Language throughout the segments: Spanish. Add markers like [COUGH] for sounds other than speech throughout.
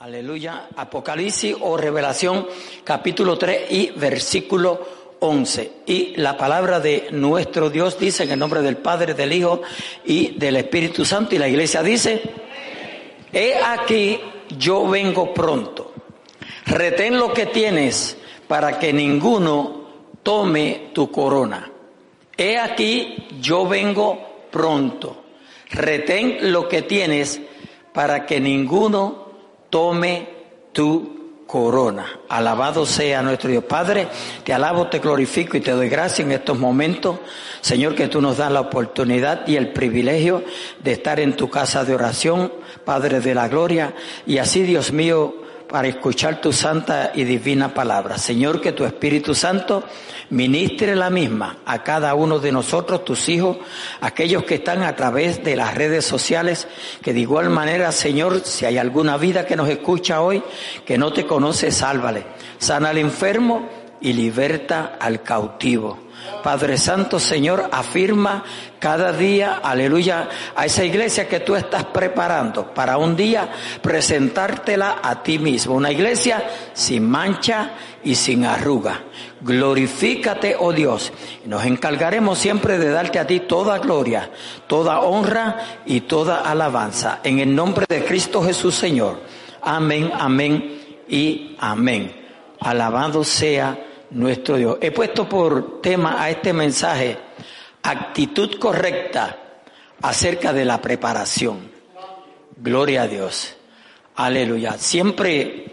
Aleluya. Apocalipsis o Revelación capítulo 3 y versículo 11. Y la palabra de nuestro Dios dice en el nombre del Padre, del Hijo y del Espíritu Santo. Y la iglesia dice, he aquí yo vengo pronto. Retén lo que tienes para que ninguno tome tu corona. He aquí yo vengo pronto. Retén lo que tienes para que ninguno tome tu corona. Alabado sea nuestro Dios. Padre, te alabo, te glorifico y te doy gracias en estos momentos. Señor, que tú nos das la oportunidad y el privilegio de estar en tu casa de oración, Padre de la gloria. Y así, Dios mío, para escuchar tu santa y divina palabra. Señor, que tu Espíritu Santo ministre la misma a cada uno de nosotros, tus hijos, aquellos que están a través de las redes sociales, que de igual manera, Señor, si hay alguna vida que nos escucha hoy, que no te conoce, sálvale. Sana al enfermo y liberta al cautivo. Padre Santo, Señor, afirma cada día, aleluya, a esa iglesia que tú estás preparando para un día presentártela a ti mismo. Una iglesia sin mancha y sin arruga. Glorifícate, oh Dios. Nos encargaremos siempre de darte a ti toda gloria, toda honra y toda alabanza. En el nombre de Cristo Jesús, Señor. Amén, amén y amén. Alabado sea nuestro Dios. He puesto por tema a este mensaje actitud correcta acerca de la preparación. Gloria a Dios. Aleluya. Siempre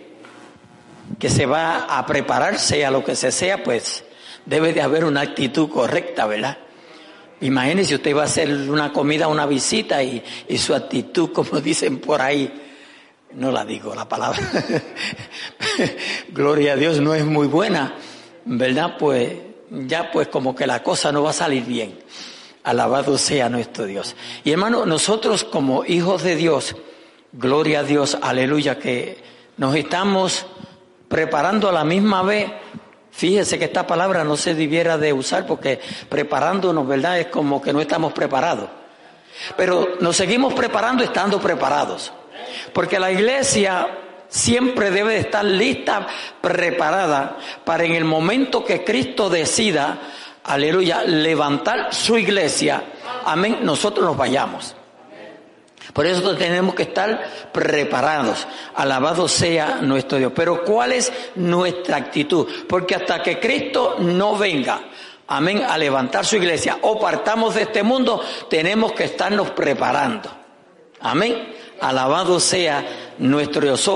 que se va a preparar, sea lo que se sea, pues debe de haber una actitud correcta, ¿verdad? Imagínese, usted va a hacer una comida, una visita y, y su actitud, como [LAUGHS] dicen por ahí, no la digo la palabra, [LAUGHS] gloria a Dios, no es muy buena ¿verdad? Pues ya pues como que la cosa no va a salir bien. Alabado sea nuestro Dios. Y hermano, nosotros como hijos de Dios, gloria a Dios, aleluya, que nos estamos preparando a la misma vez. Fíjese que esta palabra no se debiera de usar porque preparándonos, ¿verdad? Es como que no estamos preparados. Pero nos seguimos preparando estando preparados. Porque la iglesia siempre debe de estar lista, preparada para en el momento que Cristo decida, aleluya, levantar su iglesia, amén, nosotros nos vayamos. Por eso tenemos que estar preparados. Alabado sea nuestro Dios. Pero ¿cuál es nuestra actitud? Porque hasta que Cristo no venga, amén, a levantar su iglesia o partamos de este mundo, tenemos que estarnos preparando. Amén. Alabado sea nuestro Dios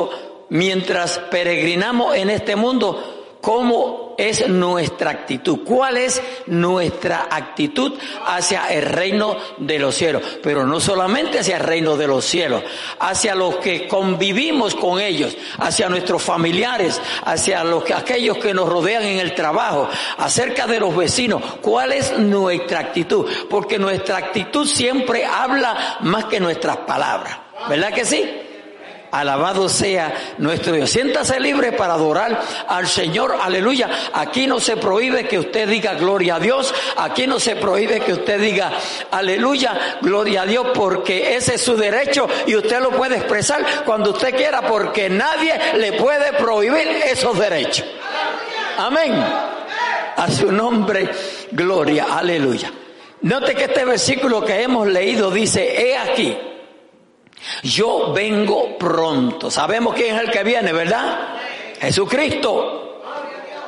mientras peregrinamos en este mundo, cómo es nuestra actitud, cuál es nuestra actitud hacia el reino de los cielos, pero no solamente hacia el reino de los cielos, hacia los que convivimos con ellos, hacia nuestros familiares, hacia los, aquellos que nos rodean en el trabajo, acerca de los vecinos, cuál es nuestra actitud, porque nuestra actitud siempre habla más que nuestras palabras, ¿verdad que sí? Alabado sea nuestro Dios. Siéntase libre para adorar al Señor. Aleluya. Aquí no se prohíbe que usted diga gloria a Dios. Aquí no se prohíbe que usted diga aleluya, gloria a Dios, porque ese es su derecho y usted lo puede expresar cuando usted quiera, porque nadie le puede prohibir esos derechos. Amén. A su nombre, gloria. Aleluya. Note que este versículo que hemos leído dice, he aquí yo vengo pronto. Sabemos quién es el que viene, ¿verdad? Jesucristo.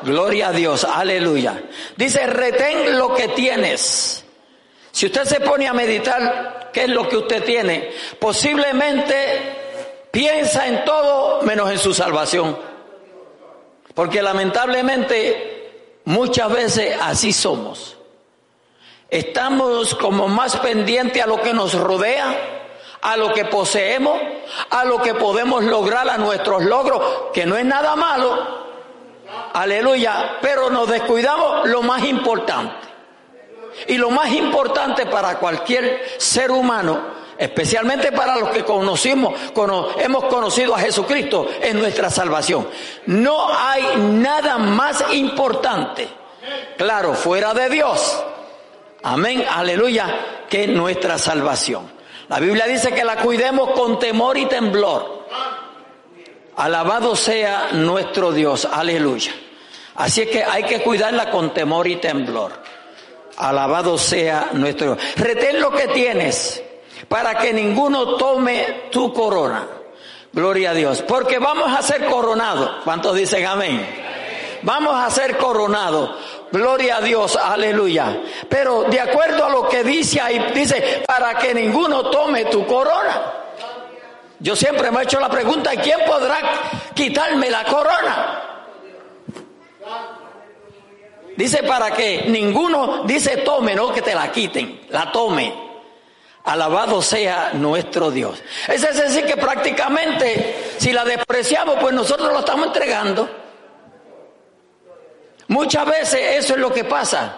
Gloria a Dios, aleluya. Dice, retén lo que tienes. Si usted se pone a meditar qué es lo que usted tiene, posiblemente piensa en todo menos en su salvación. Porque lamentablemente muchas veces así somos. Estamos como más pendientes a lo que nos rodea a lo que poseemos, a lo que podemos lograr, a nuestros logros, que no es nada malo. Aleluya, pero nos descuidamos lo más importante. Y lo más importante para cualquier ser humano, especialmente para los que conocimos, hemos conocido a Jesucristo, es nuestra salvación. No hay nada más importante, claro, fuera de Dios. Amén, aleluya, que nuestra salvación. La Biblia dice que la cuidemos con temor y temblor. Alabado sea nuestro Dios, aleluya. Así es que hay que cuidarla con temor y temblor. Alabado sea nuestro Dios. Retén lo que tienes para que ninguno tome tu corona. Gloria a Dios. Porque vamos a ser coronados. ¿Cuántos dicen amén? Vamos a ser coronados. Gloria a Dios, aleluya. Pero de acuerdo a lo que dice ahí, dice, para que ninguno tome tu corona. Yo siempre me he hecho la pregunta, ¿quién podrá quitarme la corona? Dice para que ninguno, dice tome, no que te la quiten, la tome. Alabado sea nuestro Dios. Es decir, que prácticamente si la despreciamos, pues nosotros lo estamos entregando. Muchas veces eso es lo que pasa,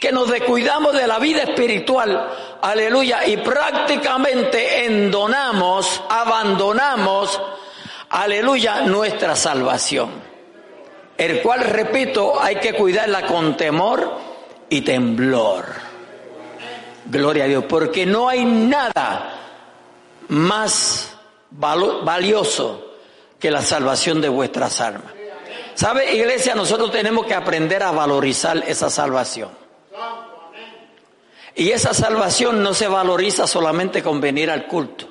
que nos descuidamos de la vida espiritual, aleluya, y prácticamente endonamos, abandonamos, aleluya, nuestra salvación. El cual, repito, hay que cuidarla con temor y temblor. Gloria a Dios, porque no hay nada más valioso que la salvación de vuestras almas. ¿Sabe, iglesia? Nosotros tenemos que aprender a valorizar esa salvación. Y esa salvación no se valoriza solamente con venir al culto.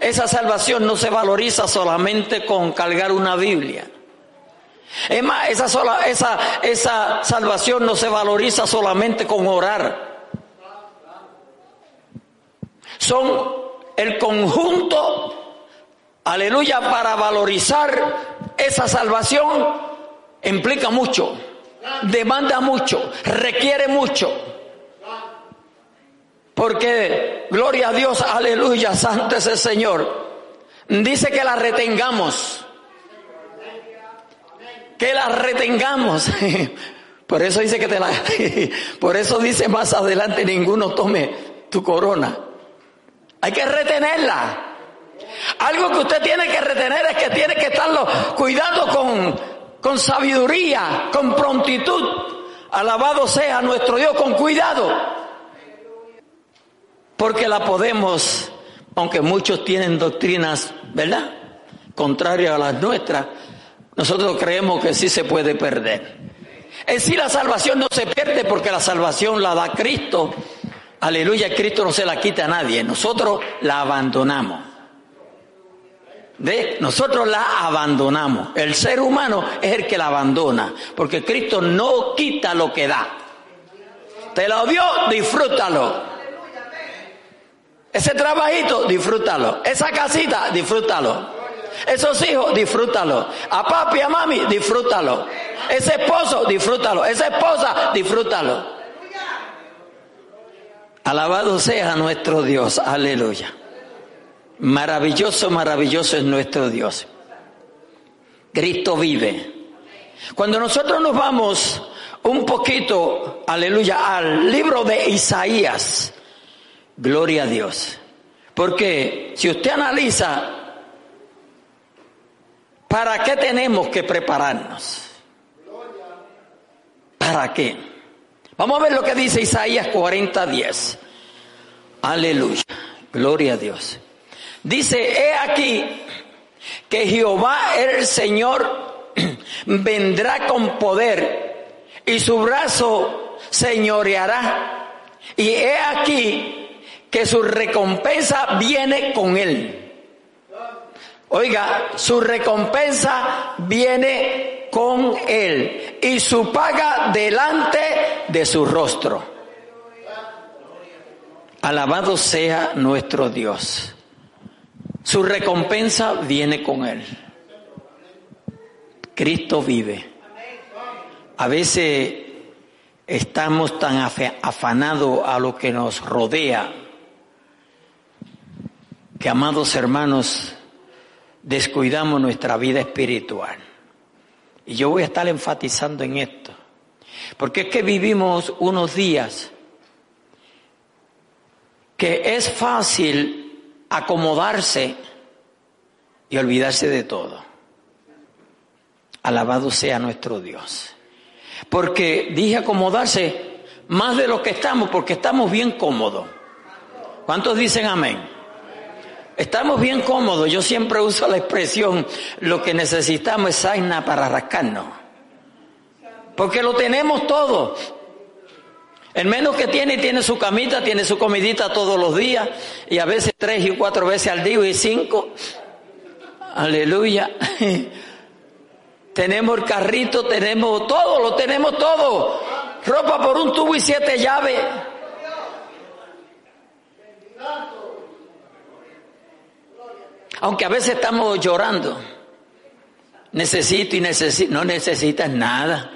Esa salvación no se valoriza solamente con cargar una Biblia. Es más, esa, sola, esa, esa salvación no se valoriza solamente con orar son el conjunto, aleluya, para valorizar esa salvación, implica mucho, demanda mucho, requiere mucho. Porque, gloria a Dios, aleluya, santo es el Señor. Dice que la retengamos. Que la retengamos. [LAUGHS] Por eso dice que te la, [LAUGHS] por eso dice más adelante, ninguno tome tu corona. Hay que retenerla. Algo que usted tiene que retener es que tiene que estarlo cuidando con, con sabiduría, con prontitud. Alabado sea nuestro Dios, con cuidado. Porque la podemos, aunque muchos tienen doctrinas, ¿verdad? Contrarias a las nuestras, nosotros creemos que sí se puede perder. En sí la salvación no se pierde porque la salvación la da Cristo Aleluya, Cristo no se la quita a nadie, nosotros la abandonamos. ¿Ve? Nosotros la abandonamos. El ser humano es el que la abandona, porque Cristo no quita lo que da. Te lo dio, disfrútalo. Ese trabajito, disfrútalo. Esa casita, disfrútalo. Esos hijos, disfrútalo. A papi, a mami, disfrútalo. Ese esposo, disfrútalo. Esa esposa, disfrútalo. Alabado sea nuestro Dios, aleluya. Maravilloso, maravilloso es nuestro Dios. Cristo vive. Cuando nosotros nos vamos un poquito, aleluya, al libro de Isaías, gloria a Dios. Porque si usted analiza, ¿para qué tenemos que prepararnos? ¿Para qué? Vamos a ver lo que dice Isaías 40:10. Aleluya. Gloria a Dios. Dice, he aquí que Jehová el Señor [CLEARS THROAT] vendrá con poder y su brazo señoreará. Y he aquí que su recompensa viene con él. Oiga, su recompensa viene con él y su paga delante de su rostro. Alabado sea nuestro Dios. Su recompensa viene con él. Cristo vive. A veces estamos tan afanados a lo que nos rodea que, amados hermanos, descuidamos nuestra vida espiritual. Y yo voy a estar enfatizando en esto. Porque es que vivimos unos días que es fácil acomodarse y olvidarse de todo. Alabado sea nuestro Dios. Porque dije acomodarse más de lo que estamos, porque estamos bien cómodos. ¿Cuántos dicen amén? Estamos bien cómodos. Yo siempre uso la expresión, lo que necesitamos es saina para rascarnos. Porque lo tenemos todo. El menos que tiene, tiene su camita, tiene su comidita todos los días, y a veces tres y cuatro veces al día y cinco. Aleluya. [LAUGHS] tenemos el carrito, tenemos todo, lo tenemos todo. Ropa por un tubo y siete llaves. Aunque a veces estamos llorando. Necesito y necesito. No necesitas nada.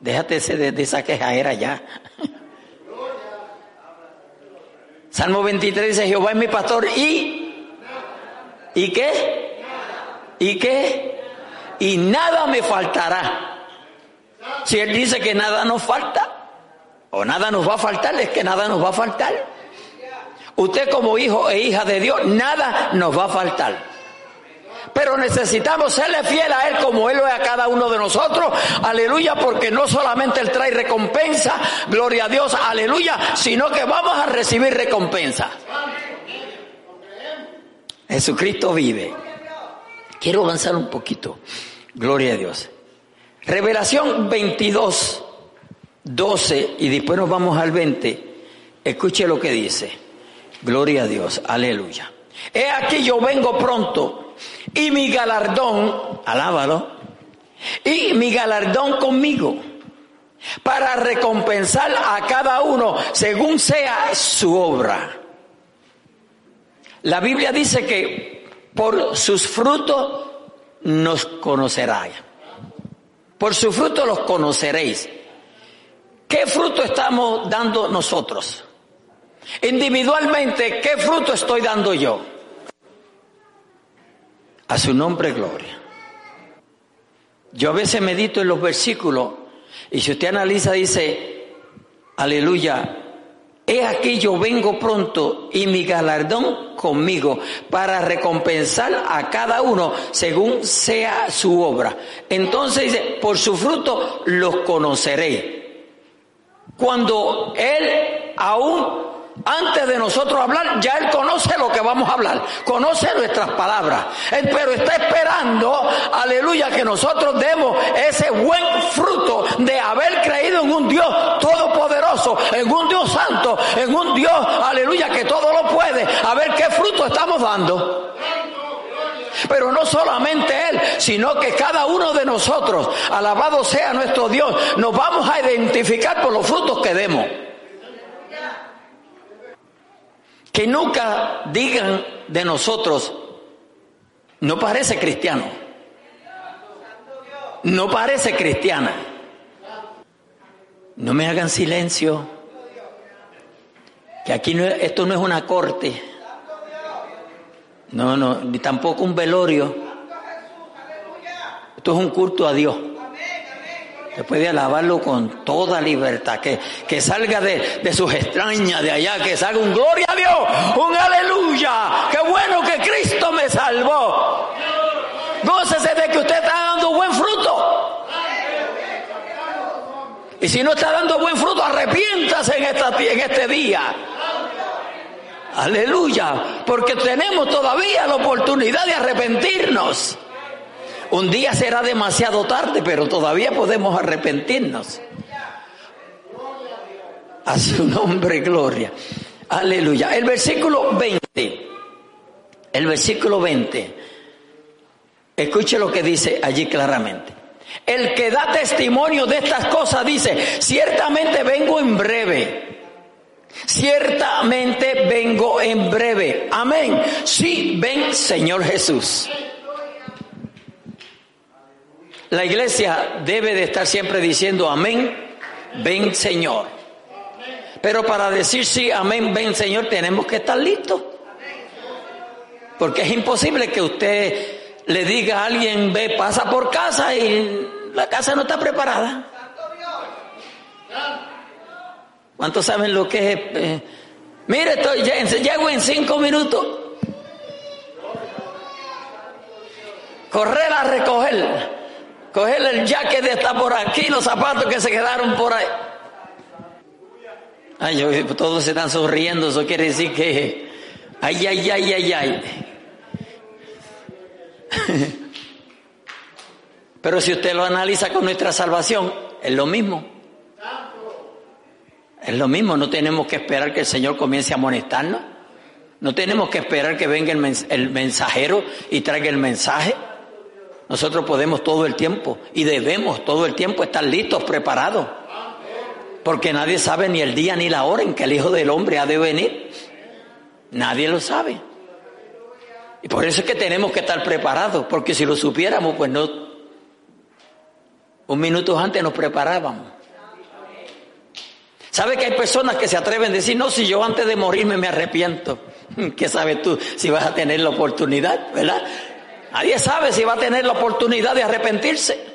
Déjate de, de esa quejadera ya. Salmo 23 dice, Jehová es mi pastor y... ¿Y qué? ¿Y qué? Y nada me faltará. Si Él dice que nada nos falta, o nada nos va a faltar, es que nada nos va a faltar. Usted como hijo e hija de Dios, nada nos va a faltar. Pero necesitamos serle fiel a Él como Él lo es a cada uno de nosotros. Aleluya, porque no solamente Él trae recompensa, gloria a Dios, aleluya, sino que vamos a recibir recompensa. Jesucristo vive. Quiero avanzar un poquito. Gloria a Dios. Revelación 22, 12 y después nos vamos al 20. Escuche lo que dice. Gloria a Dios, aleluya. He aquí yo vengo pronto y mi galardón, alábalo, y mi galardón conmigo para recompensar a cada uno según sea su obra. La Biblia dice que por sus frutos nos conoceráis. Por su fruto los conoceréis. ¿Qué fruto estamos dando nosotros? Individualmente, ¿qué fruto estoy dando yo? A su nombre, gloria. Yo a veces medito en los versículos y si usted analiza, dice, aleluya, he aquí yo vengo pronto y mi galardón conmigo para recompensar a cada uno según sea su obra. Entonces dice, por su fruto los conoceré. Cuando Él aún antes de nosotros hablar, ya Él conoce lo que vamos a hablar, conoce nuestras palabras, pero está esperando, aleluya, que nosotros demos ese buen fruto de haber creído en un Dios todopoderoso, en un Dios santo, en un Dios, aleluya, que todo lo puede, a ver qué fruto estamos dando. Pero no solamente Él, sino que cada uno de nosotros, alabado sea nuestro Dios, nos vamos a identificar por los frutos que demos. Que nunca digan de nosotros, no parece cristiano, no parece cristiana. No me hagan silencio, que aquí esto no es una corte, no, no, ni tampoco un velorio, esto es un culto a Dios. Puede alabarlo con toda libertad, que, que salga de, de, sus extrañas de allá, que salga un gloria a Dios, un aleluya, qué bueno que Cristo me salvó. Gócese de que usted está dando buen fruto. Y si no está dando buen fruto, arrepiéntase en, esta, en este día. Aleluya, porque tenemos todavía la oportunidad de arrepentirnos. Un día será demasiado tarde, pero todavía podemos arrepentirnos. A su nombre, gloria. Aleluya. El versículo 20. El versículo 20. Escuche lo que dice allí claramente. El que da testimonio de estas cosas dice, ciertamente vengo en breve. Ciertamente vengo en breve. Amén. Sí, ven Señor Jesús. La iglesia debe de estar siempre diciendo amén, ven Señor. Pero para decir sí, amén, ven Señor, tenemos que estar listos. Porque es imposible que usted le diga a alguien, ve, pasa por casa y la casa no está preparada. ¿Cuántos saben lo que es? Eh, mire, estoy, llego en cinco minutos. Correr a recoger coger el jacket de está por aquí, los zapatos que se quedaron por ahí. Ay, todos se están sonriendo, eso quiere decir que Ay, ay, ay, ay, ay. [LAUGHS] Pero si usted lo analiza con nuestra salvación, es lo mismo. Es lo mismo, no tenemos que esperar que el Señor comience a amonestarnos. No tenemos que esperar que venga el mensajero y traiga el mensaje. Nosotros podemos todo el tiempo y debemos todo el tiempo estar listos, preparados. Porque nadie sabe ni el día ni la hora en que el Hijo del Hombre ha de venir. Nadie lo sabe. Y por eso es que tenemos que estar preparados, porque si lo supiéramos, pues no. Un minuto antes nos preparábamos. ¿Sabe que hay personas que se atreven a decir, no, si yo antes de morirme me arrepiento? [LAUGHS] ¿Qué sabes tú si vas a tener la oportunidad, verdad? Nadie sabe si va a tener la oportunidad de arrepentirse.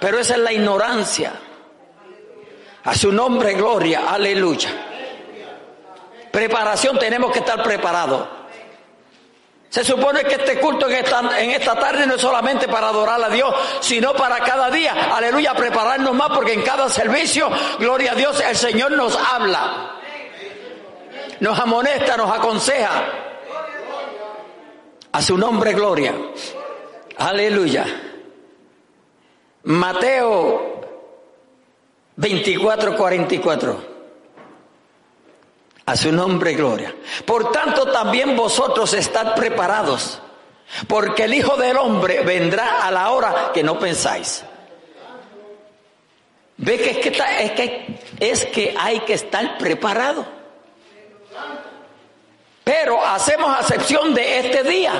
Pero esa es la ignorancia. A su nombre, gloria, aleluya. Preparación, tenemos que estar preparados. Se supone que este culto en esta, en esta tarde no es solamente para adorar a Dios, sino para cada día, aleluya, prepararnos más, porque en cada servicio, gloria a Dios, el Señor nos habla, nos amonesta, nos aconseja. A su nombre, gloria. Aleluya. Mateo 24, 44. A su nombre, gloria. Por tanto, también vosotros estad preparados, porque el Hijo del Hombre vendrá a la hora que no pensáis. Ve que es que, es que, es que hay que estar preparado. Pero hacemos acepción de este día.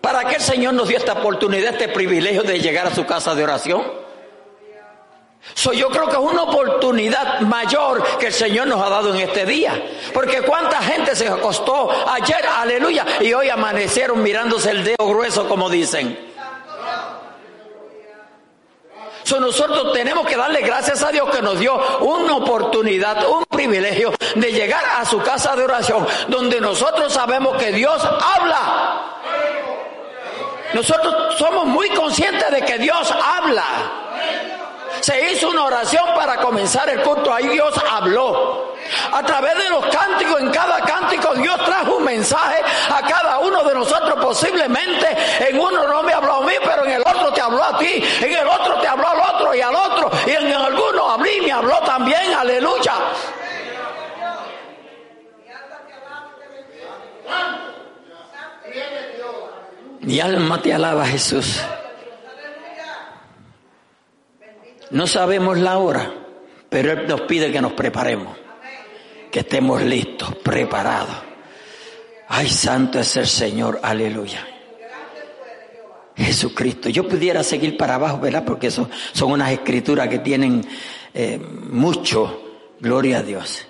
¿Para qué el Señor nos dio esta oportunidad, este privilegio de llegar a su casa de oración? yo creo que es una oportunidad mayor que el Señor nos ha dado en este día. Porque cuánta gente se acostó ayer, aleluya, y hoy amanecieron mirándose el dedo grueso, como dicen. Nosotros tenemos que darle gracias a Dios que nos dio una oportunidad, un privilegio de llegar a su casa de oración, donde nosotros sabemos que Dios habla. Nosotros somos muy conscientes de que Dios habla. Se hizo una oración para comenzar el culto. Ahí Dios habló. A través de los cánticos, en cada cántico Dios trajo un mensaje a cada uno de nosotros. Posiblemente en uno no me habló a mí, pero en el otro te habló a ti. En el otro te habló al otro y al otro. Y en alguno habló y me habló también. Aleluya. Mi alma te alaba, Jesús. No sabemos la hora, pero Él nos pide que nos preparemos, estemos listos, preparados. Ay, santo es el Señor, aleluya. Jesucristo. Yo pudiera seguir para abajo, ¿verdad? Porque son unas escrituras que tienen eh, mucho, gloria a Dios.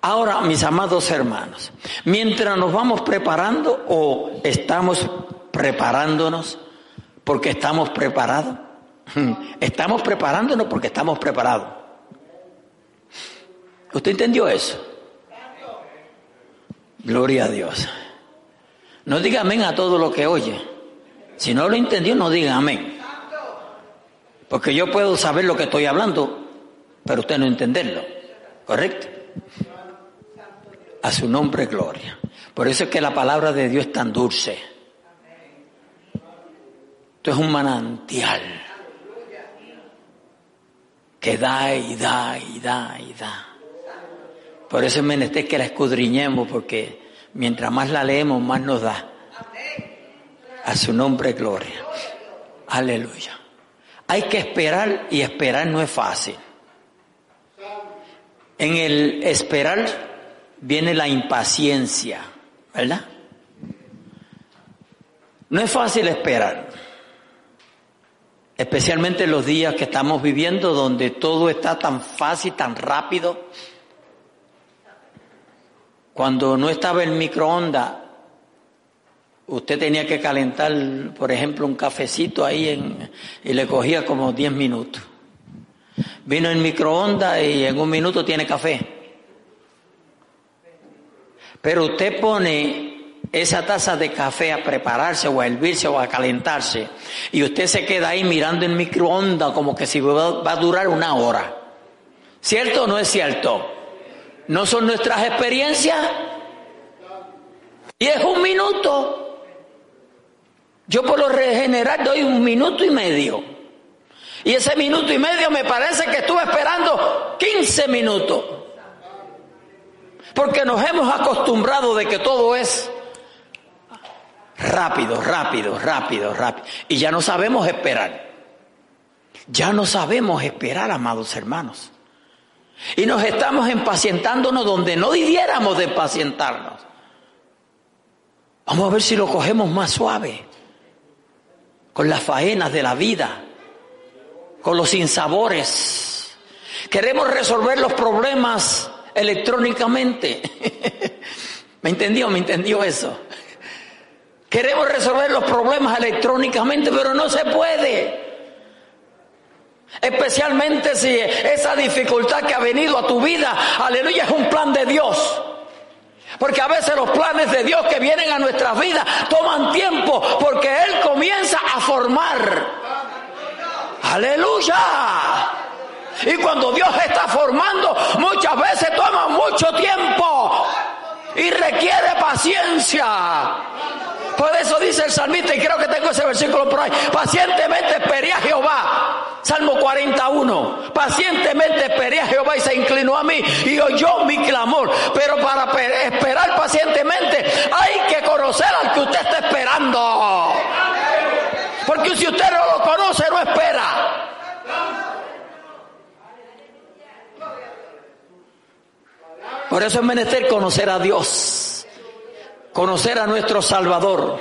Ahora, mis amados hermanos, mientras nos vamos preparando o estamos preparándonos porque estamos preparados, [LAUGHS] Estamos preparándonos porque estamos preparados. ¿Usted entendió eso? Gloria a Dios. No diga amén a todo lo que oye. Si no lo entendió, no diga amén. Porque yo puedo saber lo que estoy hablando, pero usted no entenderlo. ¿Correcto? A su nombre, gloria. Por eso es que la palabra de Dios es tan dulce. Esto es un manantial que da y da y da y da. Por eso es menester que la escudriñemos, porque mientras más la leemos, más nos da. A su nombre, gloria. Aleluya. Hay que esperar y esperar no es fácil. En el esperar viene la impaciencia, ¿verdad? No es fácil esperar especialmente en los días que estamos viviendo donde todo está tan fácil, tan rápido. Cuando no estaba el microondas, usted tenía que calentar, por ejemplo, un cafecito ahí en, y le cogía como 10 minutos. Vino el microondas y en un minuto tiene café. Pero usted pone esa taza de café a prepararse o a hervirse o a calentarse y usted se queda ahí mirando el microondas como que si va a durar una hora. ¿Cierto o no es cierto? ¿No son nuestras experiencias? Y es un minuto. Yo por lo general doy un minuto y medio. Y ese minuto y medio me parece que estuve esperando 15 minutos. Porque nos hemos acostumbrado de que todo es rápido, rápido, rápido, rápido. Y ya no sabemos esperar. Ya no sabemos esperar, amados hermanos. Y nos estamos impacientándonos donde no debiéramos de impacientarnos. Vamos a ver si lo cogemos más suave, con las faenas de la vida, con los sinsabores. Queremos resolver los problemas electrónicamente. [LAUGHS] ¿Me entendió? ¿Me entendió eso? Queremos resolver los problemas electrónicamente, pero no se puede. Especialmente si esa dificultad que ha venido a tu vida, aleluya, es un plan de Dios. Porque a veces los planes de Dios que vienen a nuestras vidas toman tiempo porque Él comienza a formar. Aleluya. Y cuando Dios está formando, muchas veces toma mucho tiempo y requiere paciencia. Por eso dice el salmista, y creo que tengo ese versículo por ahí, pacientemente esperé a Jehová. Salmo 41, pacientemente esperé a Jehová y se inclinó a mí y oyó mi clamor. Pero para esperar pacientemente hay que conocer al que usted está esperando. Porque si usted no lo conoce, no espera. Por eso es menester conocer a Dios conocer a nuestro Salvador,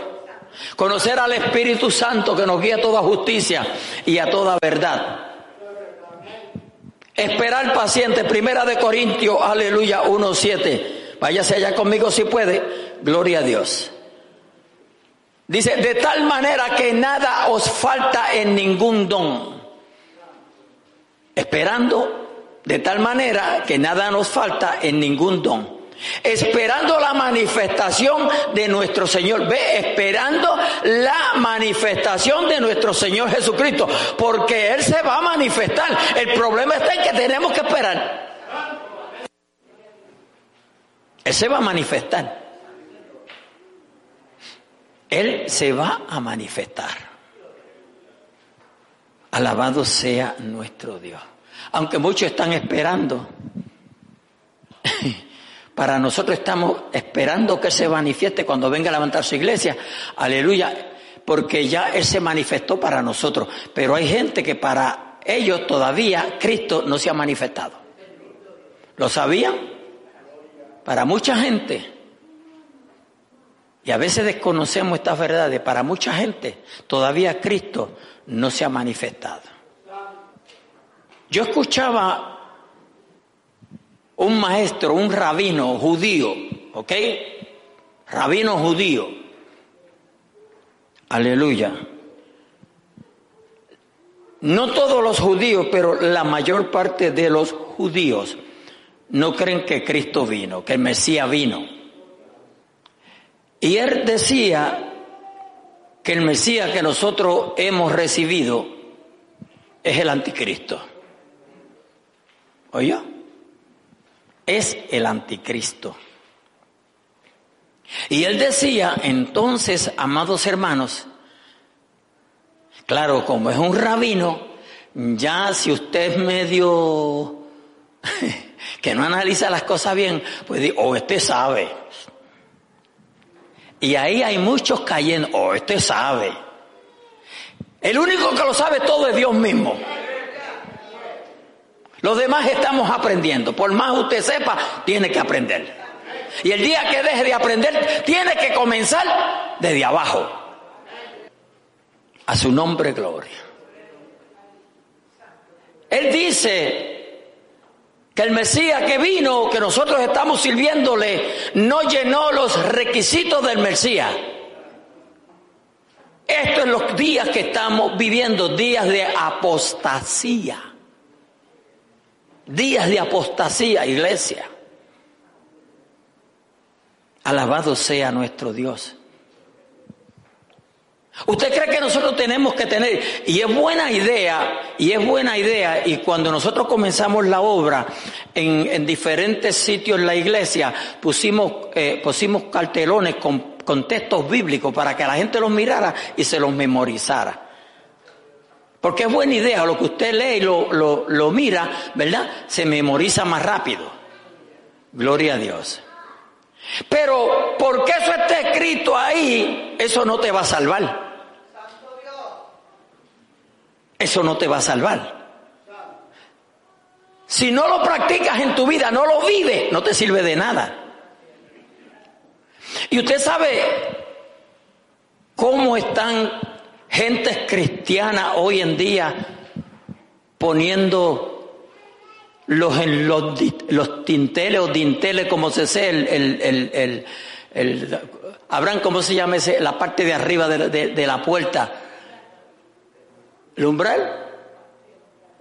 conocer al Espíritu Santo que nos guía a toda justicia y a toda verdad. Esperar paciente, primera de Corintios, aleluya, 1.7. Váyase allá conmigo si puede, gloria a Dios. Dice, de tal manera que nada os falta en ningún don. Esperando de tal manera que nada nos falta en ningún don esperando la manifestación de nuestro Señor. Ve, esperando la manifestación de nuestro Señor Jesucristo, porque Él se va a manifestar. El problema está en que tenemos que esperar. Él se va a manifestar. Él se va a manifestar. Alabado sea nuestro Dios. Aunque muchos están esperando para nosotros estamos esperando que se manifieste cuando venga a levantar su iglesia. Aleluya. Porque ya Él se manifestó para nosotros. Pero hay gente que para ellos todavía Cristo no se ha manifestado. ¿Lo sabían? Para mucha gente. Y a veces desconocemos estas verdades. Para mucha gente todavía Cristo no se ha manifestado. Yo escuchaba un maestro, un rabino judío, ¿ok? Rabino judío. Aleluya. No todos los judíos, pero la mayor parte de los judíos no creen que Cristo vino, que el Mesías vino. Y él decía que el Mesías que nosotros hemos recibido es el anticristo. ¿Oye? Es el anticristo. Y él decía, entonces, amados hermanos, claro, como es un rabino, ya si usted es medio [LAUGHS] que no analiza las cosas bien, pues o oh, este sabe. Y ahí hay muchos cayendo, oh, este sabe. El único que lo sabe todo es Dios mismo. Los demás estamos aprendiendo. Por más usted sepa, tiene que aprender. Y el día que deje de aprender, tiene que comenzar desde abajo. A su nombre, gloria. Él dice que el Mesías que vino, que nosotros estamos sirviéndole, no llenó los requisitos del Mesías. Esto es los días que estamos viviendo, días de apostasía. Días de apostasía, iglesia. Alabado sea nuestro Dios. ¿Usted cree que nosotros tenemos que tener, y es buena idea, y es buena idea, y cuando nosotros comenzamos la obra, en, diferentes sitios en la iglesia pusimos, eh, pusimos cartelones con, con textos bíblicos para que la gente los mirara y se los memorizara. Porque es buena idea, lo que usted lee y lo, lo, mira, ¿verdad? Se memoriza más rápido. Gloria a Dios. Pero porque eso está escrito ahí, eso no te va a salvar. Eso no te va a salvar. Si no lo practicas en tu vida, no lo vives, no te sirve de nada. Y usted sabe cómo están gentes cristianas hoy en día poniendo los, en los, tinteles o dinteles, como se sé, el, el, el, el, Abraham, ¿cómo se llama ese, la parte de arriba de, de, de la puerta? ¿El umbral?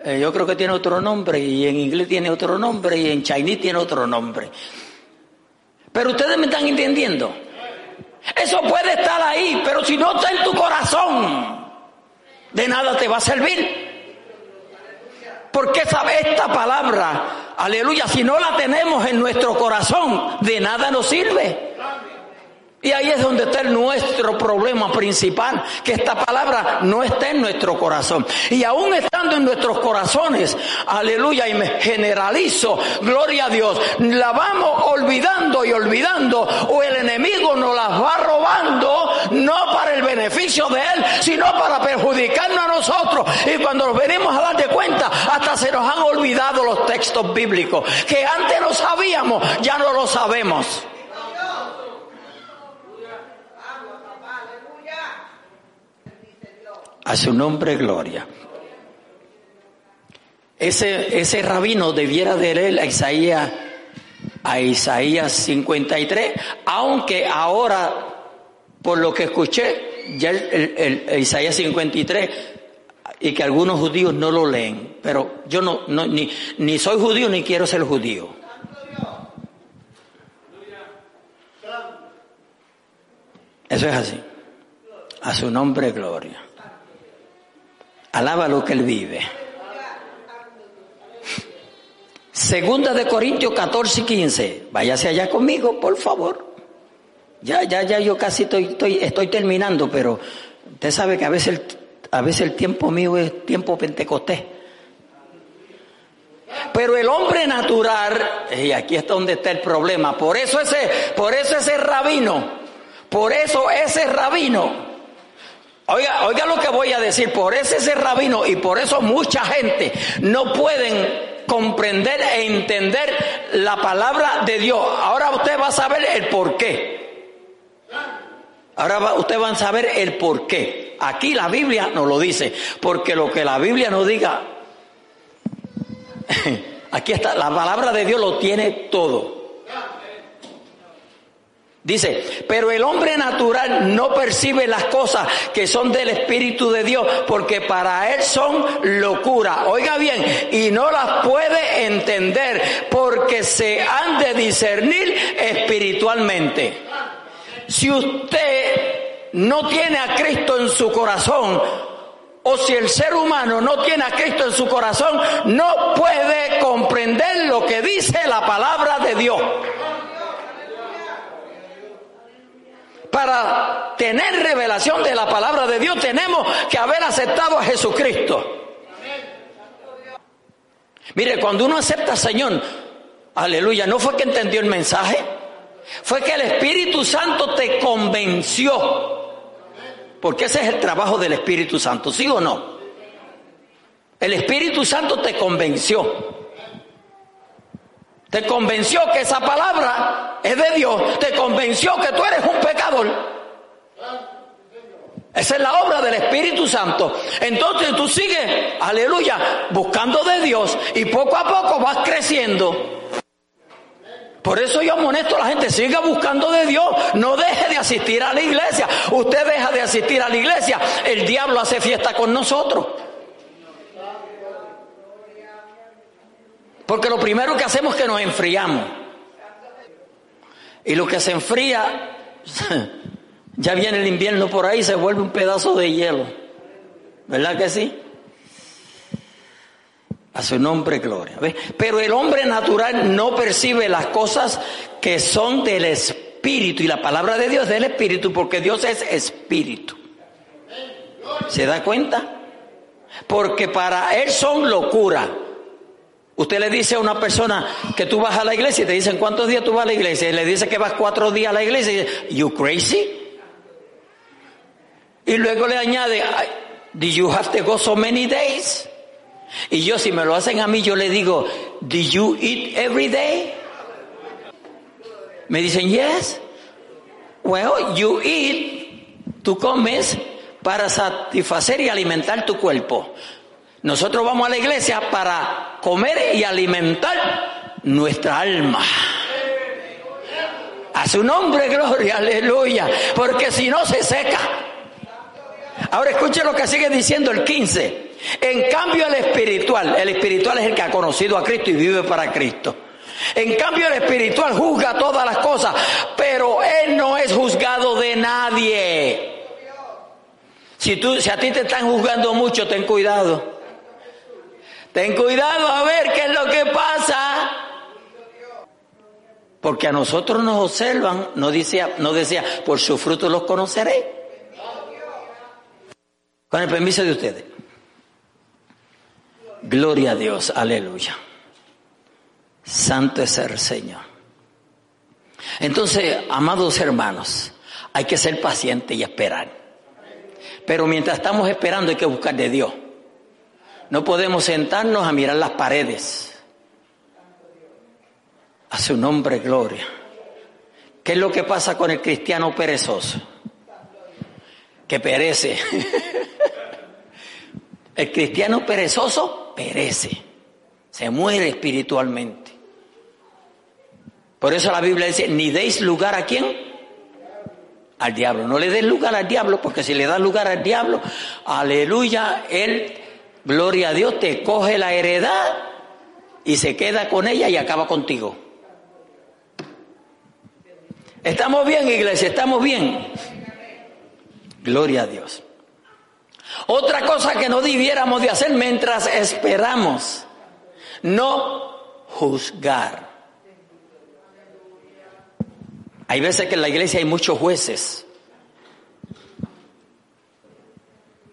Eh, yo creo que tiene otro nombre y en inglés tiene otro nombre y en chinese tiene otro nombre. Pero ustedes me están entendiendo. Eso puede estar ahí, pero si no está en tu corazón, de nada te va a servir. Porque sabe esta palabra, aleluya, si no la tenemos en nuestro corazón, de nada nos sirve. Y ahí es donde está nuestro problema principal, que esta palabra no está en nuestro corazón. Y aún estando en nuestros corazones, aleluya, y me generalizo, gloria a Dios, la vamos olvidando y olvidando, o el enemigo nos las va robando, no para el beneficio de él, sino para perjudicarnos a nosotros. Y cuando nos venimos a dar de cuenta, hasta se nos han olvidado los textos bíblicos, que antes no sabíamos, ya no lo sabemos. A su nombre, gloria. Ese, ese rabino debiera de leer a Isaías, a Isaías 53, aunque ahora, por lo que escuché, ya el, Isaías 53, y que algunos judíos no lo leen, pero yo no, no ni, ni soy judío ni quiero ser judío. Eso es así. A su nombre, gloria. Alaba lo que él vive. Segunda de Corintios 14 y 15. Váyase allá conmigo, por favor. Ya, ya, ya, yo casi estoy, estoy, estoy terminando, pero usted sabe que a veces, el, a veces el tiempo mío es tiempo pentecostés. Pero el hombre natural, y aquí es donde está el problema, por eso ese, por eso ese rabino, por eso ese rabino Oiga, oiga lo que voy a decir, por eso ese rabino y por eso mucha gente no pueden comprender e entender la palabra de Dios. Ahora usted va a saber el por qué. Ahora usted va a saber el por qué. Aquí la Biblia nos lo dice, porque lo que la Biblia nos diga, [LAUGHS] aquí está, la palabra de Dios lo tiene todo. Dice, pero el hombre natural no percibe las cosas que son del Espíritu de Dios porque para él son locura. Oiga bien, y no las puede entender porque se han de discernir espiritualmente. Si usted no tiene a Cristo en su corazón, o si el ser humano no tiene a Cristo en su corazón, no puede comprender lo que dice la palabra de Dios. Para tener revelación de la palabra de Dios tenemos que haber aceptado a Jesucristo. Mire, cuando uno acepta al Señor, aleluya, no fue que entendió el mensaje, fue que el Espíritu Santo te convenció. Porque ese es el trabajo del Espíritu Santo, ¿sí o no? El Espíritu Santo te convenció. Te convenció que esa palabra es de Dios. Te convenció que tú eres un pecador. Esa es la obra del Espíritu Santo. Entonces tú sigues, aleluya, buscando de Dios y poco a poco vas creciendo. Por eso yo amonesto a la gente, siga buscando de Dios, no deje de asistir a la iglesia. Usted deja de asistir a la iglesia, el diablo hace fiesta con nosotros. Porque lo primero que hacemos es que nos enfriamos. Y lo que se enfría, [LAUGHS] ya viene el invierno por ahí, se vuelve un pedazo de hielo. ¿Verdad que sí? A su nombre, gloria. Pero el hombre natural no percibe las cosas que son del Espíritu. Y la palabra de Dios es del Espíritu, porque Dios es Espíritu. ¿Se da cuenta? Porque para Él son locura. Usted le dice a una persona que tú vas a la iglesia y te dicen cuántos días tú vas a la iglesia y le dice que vas cuatro días a la iglesia y dice, you crazy? Y luego le añade, did you have to go so many days? Y yo si me lo hacen a mí, yo le digo, ¿Do you eat every day? Me dicen, yes. Well, you eat, tú comes para satisfacer y alimentar tu cuerpo. Nosotros vamos a la iglesia para comer y alimentar nuestra alma. A su nombre, gloria, aleluya. Porque si no se seca. Ahora escuche lo que sigue diciendo el 15. En cambio el espiritual, el espiritual es el que ha conocido a Cristo y vive para Cristo. En cambio el espiritual juzga todas las cosas, pero él no es juzgado de nadie. Si, tú, si a ti te están juzgando mucho, ten cuidado. Ten cuidado a ver qué es lo que pasa. Porque a nosotros nos observan, no decía, no decía, por su fruto los conoceré. Con el permiso de ustedes. Gloria a Dios, aleluya. Santo es el Señor. Entonces, amados hermanos, hay que ser paciente y esperar. Pero mientras estamos esperando hay que buscar de Dios. No podemos sentarnos a mirar las paredes. A su nombre, gloria. ¿Qué es lo que pasa con el cristiano perezoso? Que perece. [LAUGHS] el cristiano perezoso perece, se muere espiritualmente. Por eso la Biblia dice, ni deis lugar a quién? Al diablo. No le des lugar al diablo, porque si le das lugar al diablo, aleluya, él, gloria a Dios, te coge la heredad y se queda con ella y acaba contigo. Estamos bien, iglesia, estamos bien. Gloria a Dios. Otra cosa que no debiéramos de hacer mientras esperamos, no juzgar. Hay veces que en la iglesia hay muchos jueces.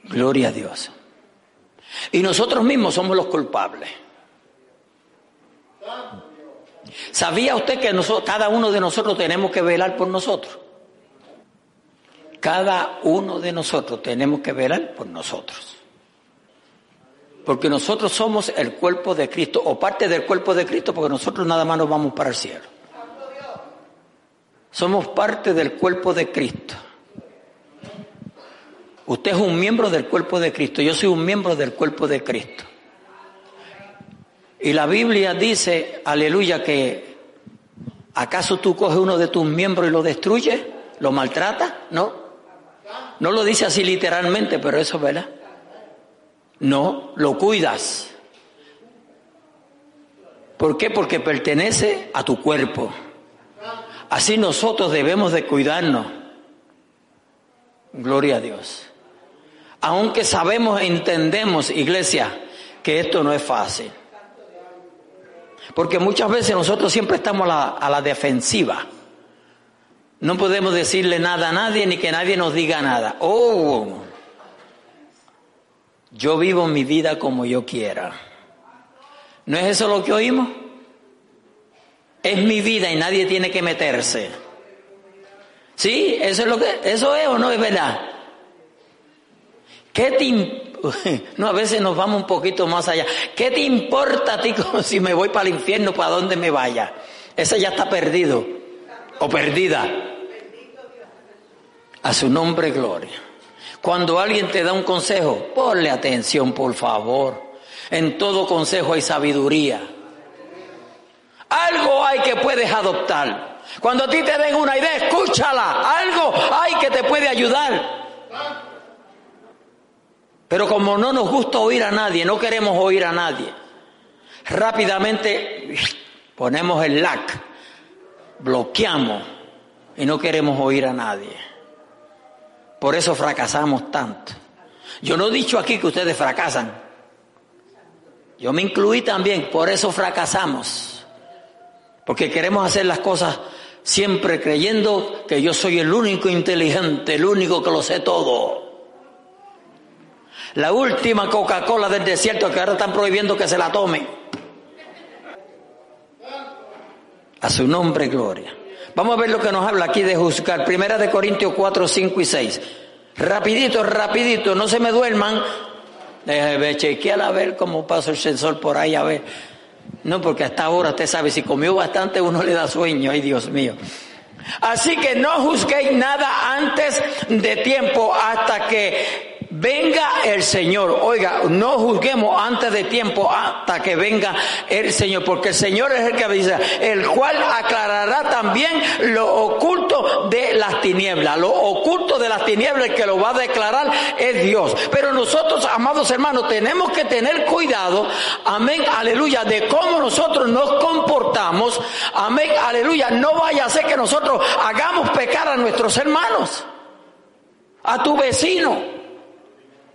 Gloria a Dios. Y nosotros mismos somos los culpables. ¿Sabía usted que cada uno de nosotros tenemos que velar por nosotros? Cada uno de nosotros tenemos que velar por nosotros. Porque nosotros somos el cuerpo de Cristo, o parte del cuerpo de Cristo, porque nosotros nada más nos vamos para el cielo. Somos parte del cuerpo de Cristo. Usted es un miembro del cuerpo de Cristo, yo soy un miembro del cuerpo de Cristo. Y la Biblia dice, aleluya, que ¿acaso tú coges uno de tus miembros y lo destruyes? ¿Lo maltratas? No. No lo dice así literalmente, pero eso, ¿verdad? No, lo cuidas. ¿Por qué? Porque pertenece a tu cuerpo. Así nosotros debemos de cuidarnos. Gloria a Dios. Aunque sabemos e entendemos, iglesia, que esto no es fácil. Porque muchas veces nosotros siempre estamos a la, defensiva. No podemos decirle nada a nadie ni que nadie nos diga nada. Oh, yo vivo mi vida como yo quiera. ¿No es eso lo que oímos? Es mi vida y nadie tiene que meterse. ¿Sí? Eso es lo que, eso es o no es verdad. ¿Qué te no, a veces nos vamos un poquito más allá. ¿Qué te importa a ti [LAUGHS] si me voy para el infierno, para donde me vaya? Ese ya está perdido o perdida. A su nombre, gloria. Cuando alguien te da un consejo, ponle atención, por favor. En todo consejo hay sabiduría. Algo hay que puedes adoptar. Cuando a ti te den una idea, escúchala. Algo hay que te puede ayudar. Pero como no nos gusta oír a nadie, no queremos oír a nadie, rápidamente ponemos el lac, bloqueamos y no queremos oír a nadie. Por eso fracasamos tanto. Yo no he dicho aquí que ustedes fracasan. Yo me incluí también, por eso fracasamos. Porque queremos hacer las cosas siempre creyendo que yo soy el único inteligente, el único que lo sé todo. La última Coca-Cola del desierto que ahora están prohibiendo que se la tome. A su nombre, gloria. Vamos a ver lo que nos habla aquí de juzgar. Primera de Corintios 4, 5 y 6. Rapidito, rapidito, no se me duerman. Déjame chequear a ver cómo pasa el sensor por ahí, a ver. No, porque hasta ahora usted sabe, si comió bastante uno le da sueño, ay Dios mío. Así que no juzguéis nada antes de tiempo hasta que venga el Señor. Oiga, no juzguemos antes de tiempo hasta que venga el Señor, porque el Señor es el que avisa, el cual aclarará también lo oculto de las tinieblas. Lo oculto de las tinieblas, el que lo va a declarar es Dios. Pero nosotros, amados hermanos, tenemos que tener cuidado, amén, aleluya, de cómo nosotros nos comportamos, amén, aleluya. No vaya a ser que nosotros hagamos pecar a nuestros hermanos, a tu vecino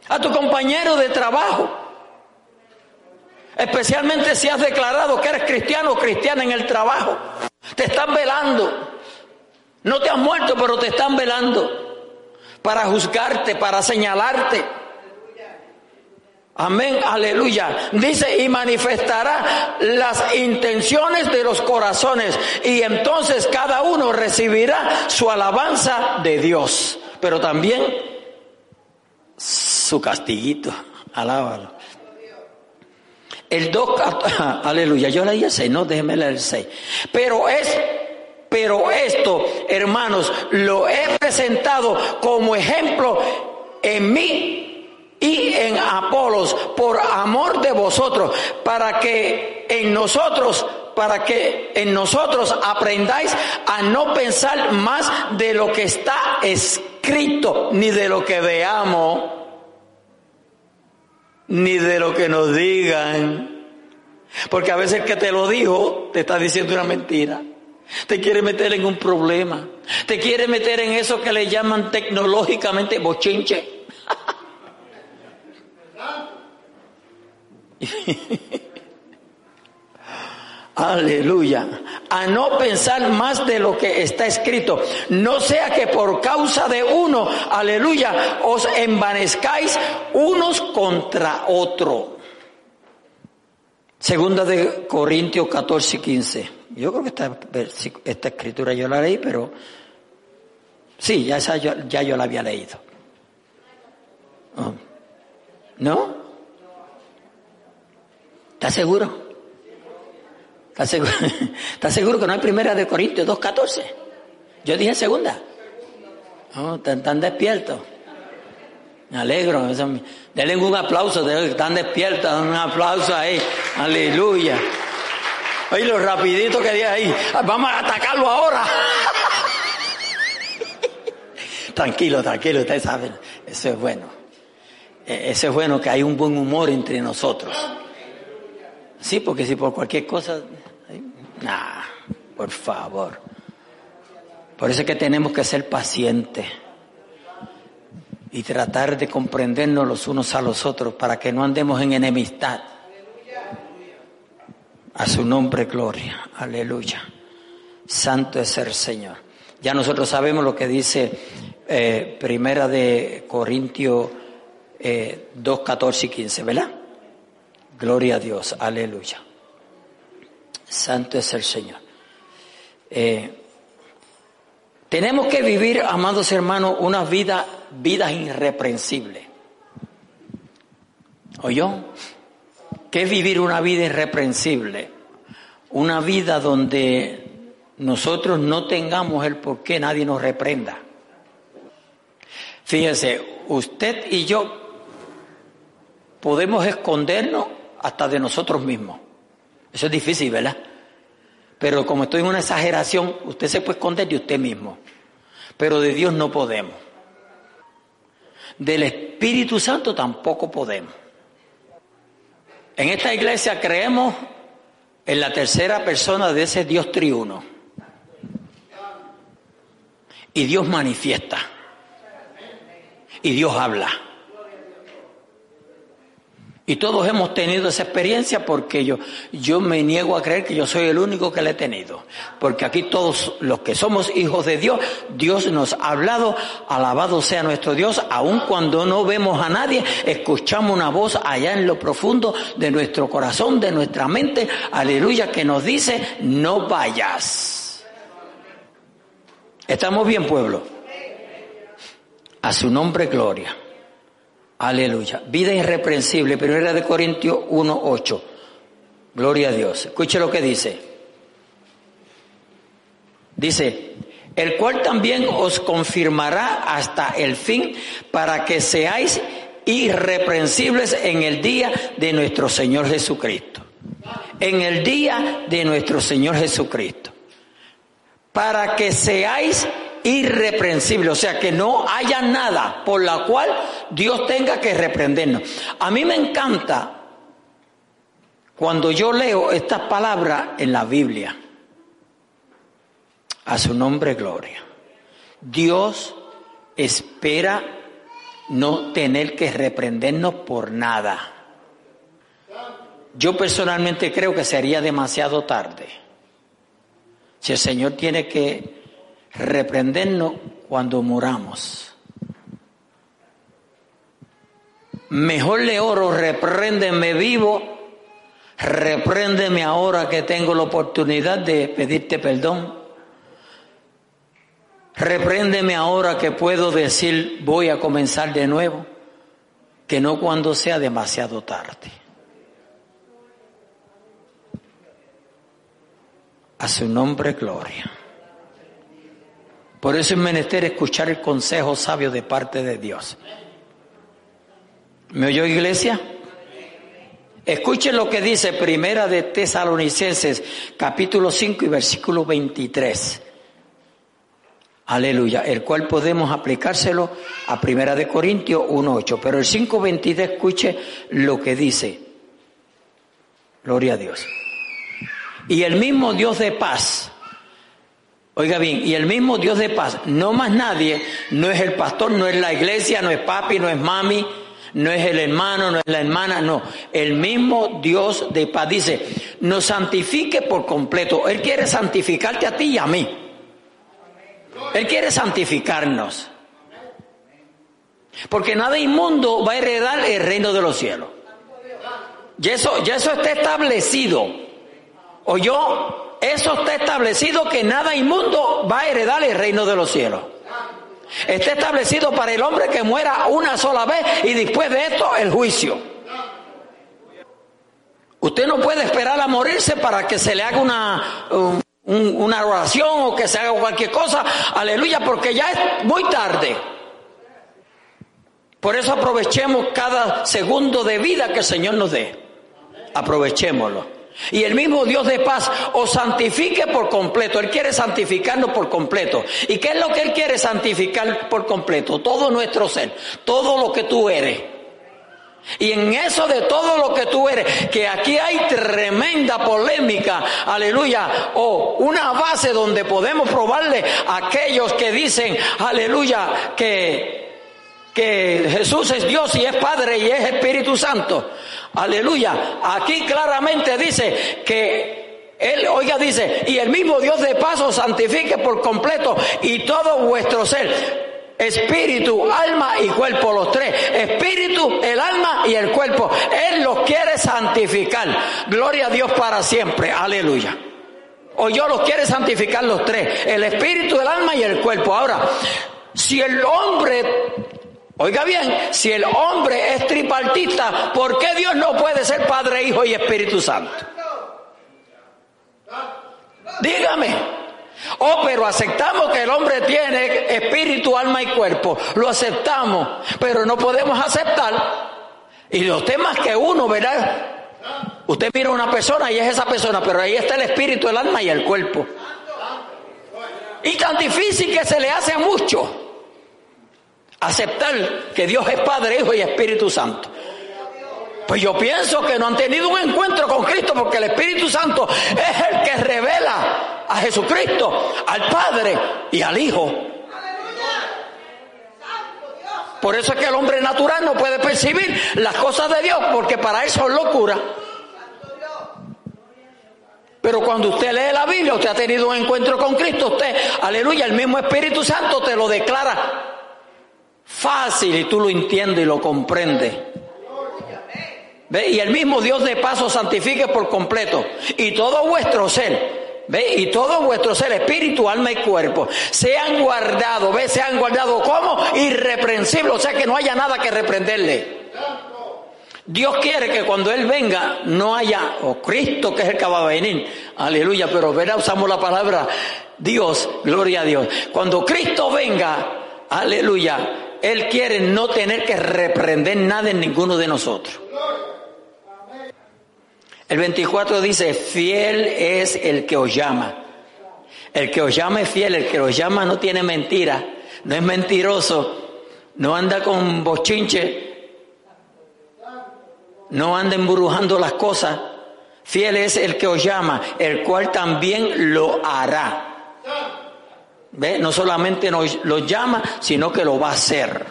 a tu compañero de trabajo. Especialmente si has declarado que eres cristiano o cristiana en el trabajo. Te están velando. No te has muerto, pero te están velando para juzgarte, para señalarte. Amén, aleluya. Dice, y manifestará las intenciones de los corazones. Y entonces cada uno recibirá su alabanza de Dios. Pero también su castiguito. Alábalo. El 2, [LAUGHS] aleluya, yo leí el 6, no déjeme leer el 6. Pero es, pero esto, hermanos, lo he presentado como ejemplo en mí y en Apolos por amor de vosotros, para que en nosotros para que en nosotros aprendáis a no pensar más de lo que está escrito, ni de lo que veamos, ni de lo que nos digan. Porque a veces que te lo dijo, te está diciendo una mentira. Te quiere meter en un problema. Te quiere meter en eso que le llaman tecnológicamente bochinche. [LAUGHS] [LAUGHS] Aleluya. A no pensar más de lo que está escrito. No sea que por causa de uno, aleluya, os envanezcáis unos contra otro. Segunda de Corintios 14 y 15. Yo creo que esta, esta escritura yo la leí, pero sí, ya, esa ya yo la había leído. Oh. ¿No? ¿Estás seguro? [LAUGHS] ¿Estás seguro? que no hay primera de Corintios 2.14? Yo dije segunda. No, están, despiertos. Me alegro. Denle un aplauso, están despiertos, un aplauso ahí. Aleluya. Oye, lo rapidito que dije ahí. Vamos a atacarlo ahora. [LAUGHS] tranquilo, tranquilo, ustedes saben. Eso es bueno. E, eso es bueno que hay un buen humor entre nosotros. Sí, porque si por cualquier cosa Nah, por favor. Por eso es que tenemos que ser pacientes y tratar de comprendernos los unos a los otros para que no andemos en enemistad. A su nombre, gloria. Aleluya. Santo es el Señor. Ya nosotros sabemos lo que dice eh, Primera de Corintios eh, 2, 14 y 15, ¿verdad? Gloria a Dios. Aleluya. Santo es el Señor. Eh, tenemos que vivir, amados hermanos, una vida, vida irreprensible. ¿Oyó? ¿Qué es vivir una vida irreprensible? Una vida donde nosotros no tengamos el por qué nadie nos reprenda. Fíjense, usted y yo podemos escondernos hasta de nosotros mismos. Eso es difícil, ¿verdad? Pero como estoy en una exageración, usted se puede esconder de usted mismo. Pero de Dios no podemos. Del Espíritu Santo tampoco podemos. En esta iglesia creemos en la tercera persona de ese Dios triuno. Y Dios manifiesta. Y Dios habla. Y todos hemos tenido esa experiencia porque yo, yo me niego a creer que yo soy el único que la he tenido. Porque aquí todos los que somos hijos de Dios, Dios nos ha hablado, alabado sea nuestro Dios, aun cuando no vemos a nadie, escuchamos una voz allá en lo profundo de nuestro corazón, de nuestra mente, aleluya, que nos dice, no vayas. ¿Estamos bien, pueblo? A su nombre, gloria. Aleluya. Vida irreprensible, primera de Corintios 1.8. Gloria a Dios. Escuche lo que dice. Dice, el cual también os confirmará hasta el fin para que seáis irreprensibles en el día de nuestro Señor Jesucristo. En el día de nuestro Señor Jesucristo. Para que seáis irreprensible, o sea, que no haya nada por la cual Dios tenga que reprendernos. A mí me encanta cuando yo leo estas palabras en la Biblia. A su nombre, gloria. Dios espera no tener que reprendernos por nada. Yo personalmente creo que sería demasiado tarde. Si el Señor tiene que reprendernos cuando muramos. Mejor le oro, repréndeme vivo, repréndeme ahora que tengo la oportunidad de pedirte perdón. Repréndeme ahora que puedo decir voy a comenzar de nuevo, que no cuando sea demasiado tarde. A su nombre, gloria. Por eso es menester escuchar el consejo sabio de parte de Dios. ¿Me oyó iglesia? Escuchen lo que dice Primera de Tesalonicenses, capítulo 5 y versículo 23. Aleluya, el cual podemos aplicárselo a Primera de Corintios 1.8. Pero el 5.23 escuche lo que dice. Gloria a Dios. Y el mismo Dios de paz Oiga bien, y el mismo Dios de paz, no más nadie, no es el pastor, no es la iglesia, no es papi, no es mami, no es el hermano, no es la hermana, no. El mismo Dios de paz dice, nos santifique por completo. Él quiere santificarte a ti y a mí. Él quiere santificarnos. Porque nada inmundo va a heredar el reino de los cielos. Y eso, ya eso está establecido. O yo eso está establecido que nada inmundo va a heredar el reino de los cielos. Está establecido para el hombre que muera una sola vez y después de esto el juicio. Usted no puede esperar a morirse para que se le haga una, una oración o que se haga cualquier cosa. Aleluya, porque ya es muy tarde. Por eso aprovechemos cada segundo de vida que el Señor nos dé. Aprovechémoslo. Y el mismo Dios de paz os santifique por completo. Él quiere santificarnos por completo. ¿Y qué es lo que Él quiere santificar por completo? Todo nuestro ser, todo lo que tú eres. Y en eso de todo lo que tú eres, que aquí hay tremenda polémica, aleluya, o una base donde podemos probarle a aquellos que dicen, aleluya, que que Jesús es Dios y es Padre y es Espíritu Santo. Aleluya. Aquí claramente dice que Él, oiga, dice, y el mismo Dios de paso santifique por completo y todo vuestro ser. Espíritu, alma y cuerpo, los tres. Espíritu, el alma y el cuerpo. Él los quiere santificar. Gloria a Dios para siempre. Aleluya. O yo los quiere santificar los tres. El espíritu, el alma y el cuerpo. Ahora, si el hombre Oiga bien, si el hombre es tripartista, ¿por qué Dios no puede ser Padre, Hijo y Espíritu Santo? Dígame. Oh, pero aceptamos que el hombre tiene espíritu, alma y cuerpo. Lo aceptamos, pero no podemos aceptar. Y los temas que uno, ¿verdad? Usted mira a una persona y es esa persona, pero ahí está el espíritu, el alma y el cuerpo. Y tan difícil que se le hace a muchos aceptar que Dios es Padre, Hijo y Espíritu Santo. Pues yo pienso que no han tenido un encuentro con Cristo porque el Espíritu Santo es el que revela a Jesucristo, al Padre y al Hijo. Por eso es que el hombre natural no puede percibir las cosas de Dios, porque para eso es locura. Pero cuando usted lee la Biblia, usted ha tenido un encuentro con Cristo, usted, aleluya, el mismo Espíritu Santo te lo declara fácil y tú lo entiendes y lo comprendes. ¿Ve? Y el mismo Dios de paso santifique por completo. Y todo vuestro ser, ¿ve? Y todo vuestro ser, espíritu, alma y cuerpo, sean guardados, ¿ve? Sean guardados como irreprensibles, o sea que no haya nada que reprenderle. Dios quiere que cuando Él venga no haya, o Cristo que es el que va a venir, aleluya, pero verá, usamos la palabra Dios, gloria a Dios. Cuando Cristo venga, aleluya, Él quiere no tener que reprender nada en ninguno de nosotros. El 24 dice, fiel es el que os llama. El que os llama es fiel, el que os llama no tiene mentira, no es mentiroso, no anda con bochinche, no anda embrujando las cosas. Fiel es el que os llama, el cual también lo hará. ¿Ve? No solamente nos lo llama, sino que lo va a hacer.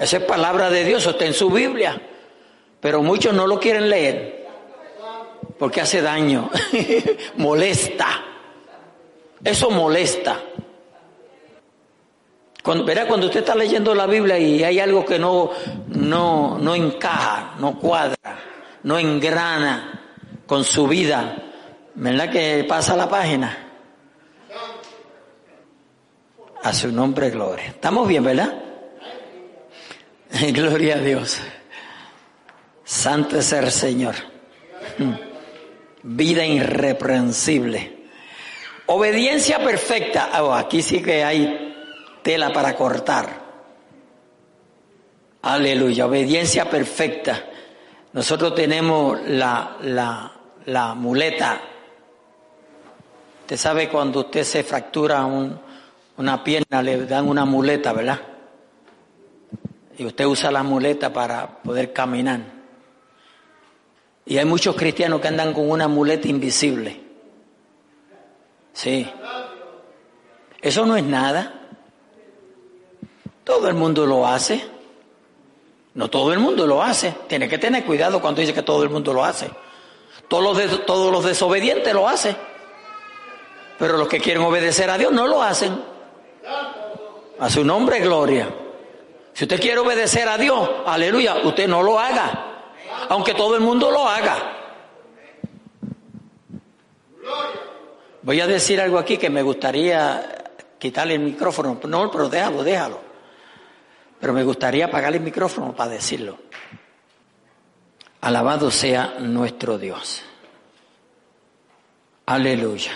Esa es palabra de Dios, está en su Biblia. Pero muchos no lo quieren leer porque hace daño, [LAUGHS] molesta. Eso molesta. Cuando, verá, cuando usted está leyendo la Biblia y hay algo que no, no, no encaja, no cuadra, no engrana con su vida, ¿verdad que pasa la página? A su nombre, gloria. Estamos bien, ¿verdad? [LAUGHS] Gloria a Dios. Santo es el Señor. Vida irreprensible. Obediencia perfecta. Oh, aquí sí que hay tela para cortar. Aleluya. Obediencia perfecta. Nosotros tenemos la, la, la muleta. Usted sabe cuando usted se fractura un, una pierna, le dan una muleta, ¿verdad? Y usted usa la muleta para poder caminar. Y hay muchos cristianos que andan con una muleta invisible. Sí. Eso no es nada. Todo el mundo lo hace. No todo el mundo lo hace. Tiene que tener cuidado cuando dice que todo el mundo lo hace. Todos los, todos los desobedientes lo hacen. Pero los que quieren obedecer a Dios no lo hacen. A su nombre, gloria. Si usted quiere obedecer a Dios, aleluya, usted no lo haga aunque todo el mundo lo haga. Voy a decir algo aquí que me gustaría quitarle el micrófono. No, pero déjalo, déjalo. Pero me gustaría apagar el micrófono para decirlo. Alabado sea nuestro Dios. Aleluya.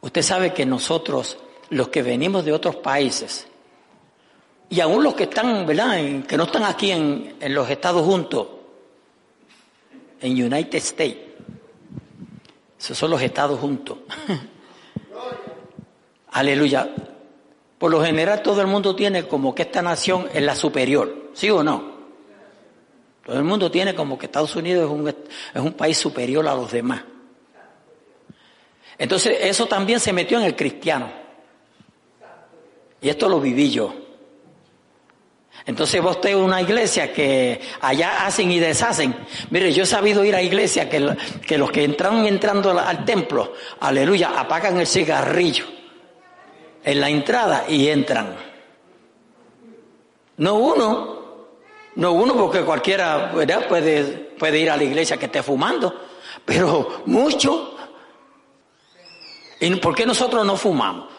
Usted sabe que nosotros, los que venimos de otros países, y aún los que están, ¿verdad?, que no están aquí en, en los Estados juntos, en United States. Esos son los estados juntos. [LAUGHS] Aleluya. Por lo general todo el mundo tiene como que esta nación es la superior, ¿sí o no? Todo el mundo tiene como que Estados Unidos es un, es un país superior a los demás. Entonces eso también se metió en el cristiano. Y esto lo viví yo. Entonces vos tenés una iglesia que allá hacen y deshacen. Mire, yo he sabido ir a iglesias que, que los que entran entrando al templo, aleluya, apagan el cigarrillo en la entrada y entran. No uno, no uno porque cualquiera Puede, puede ir a la iglesia que esté fumando, pero muchos. ¿Y por qué nosotros no fumamos?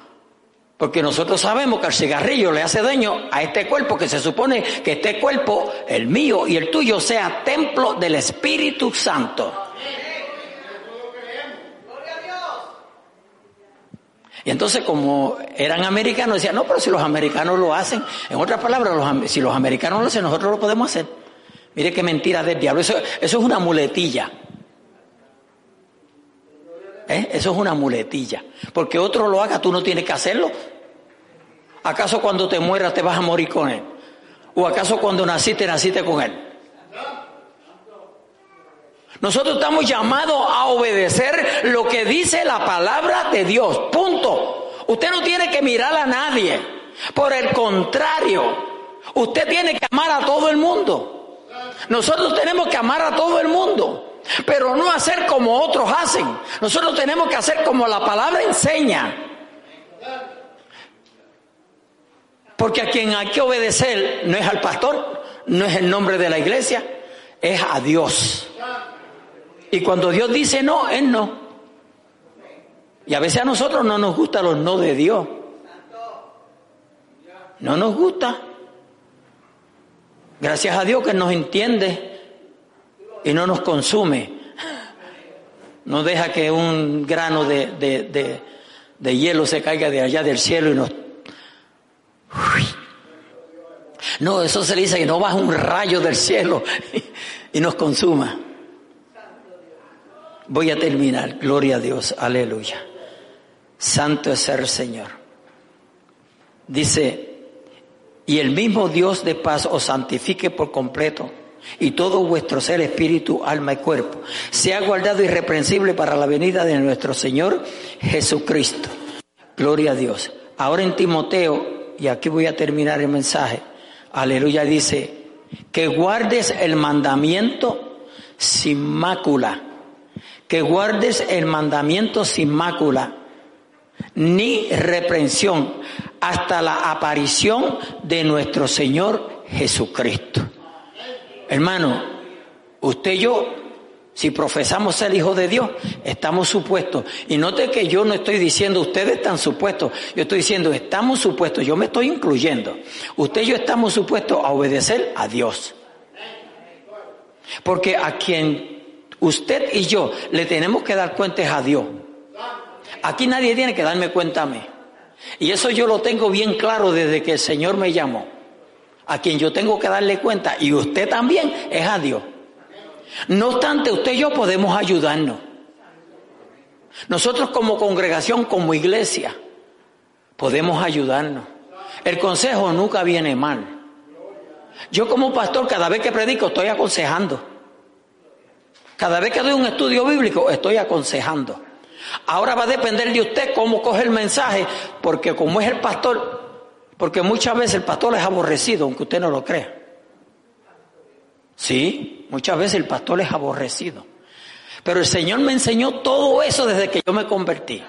Porque nosotros sabemos que el cigarrillo le hace daño a este cuerpo, que se supone que este cuerpo, el mío y el tuyo, sea templo del Espíritu Santo. Y entonces como eran americanos, decían, no, pero si los americanos lo hacen, en otras palabras, si los americanos lo hacen, nosotros lo podemos hacer. Mire qué mentira del diablo, eso, eso es una muletilla. ¿Eh? Eso es una muletilla. Porque otro lo haga, tú no tienes que hacerlo. ¿Acaso cuando te mueras te vas a morir con él? ¿O acaso cuando naciste, naciste con él? Nosotros estamos llamados a obedecer lo que dice la palabra de Dios. Punto. Usted no tiene que mirar a nadie. Por el contrario, Usted tiene que amar a todo el mundo. Nosotros tenemos que amar a todo el mundo, pero no hacer como otros hacen. Nosotros tenemos que hacer como la palabra enseña. Porque a quien hay que obedecer no es al pastor, no es el nombre de la iglesia, es a Dios. Y cuando Dios dice no, es no. Y a veces a nosotros no nos gustan los no de Dios. No nos gusta. Gracias a Dios que nos entiende y no nos consume. No deja que un grano de, de hielo se caiga de allá del cielo y nos no, eso se dice que no baja un rayo del cielo y nos consuma. Voy a terminar. Gloria a Dios. Aleluya. Santo es el Señor. Dice, y el mismo Dios de paz os santifique por completo y todo vuestro ser, espíritu, alma y cuerpo, sea guardado irreprensible para la venida de nuestro Señor Jesucristo. Gloria a Dios. Ahora en Timoteo, y aquí voy a terminar el mensaje, aleluya, dice, que guardes el mandamiento sin mácula, que guardes el mandamiento sin mácula, ni reprensión, hasta la aparición de nuestro Señor Jesucristo. Hermano, usted y yo si profesamos ser hijo de Dios, estamos supuestos. Y note que yo no estoy diciendo ustedes están supuestos, yo estoy diciendo estamos supuestos, yo me estoy incluyendo. Usted y yo estamos supuestos a obedecer a Dios. Porque a quien usted y yo le tenemos que dar cuentas a Dios. Aquí nadie tiene que darme cuenta a mí. Y eso yo lo tengo bien claro desde que el Señor me llamó. A quien yo tengo que darle cuenta, y usted también, es a Dios. No obstante, usted y yo podemos ayudarnos. Nosotros como congregación, como iglesia, podemos ayudarnos. El consejo nunca viene mal. Yo como pastor, cada vez que predico, estoy aconsejando. Cada vez que doy un estudio bíblico, estoy aconsejando. Ahora va a depender de usted cómo coge el mensaje, porque como es el pastor, porque muchas veces el pastor es aborrecido, aunque usted no lo crea. Sí, muchas veces el pastor es aborrecido. Pero el Señor me enseñó todo eso desde que yo me convertí.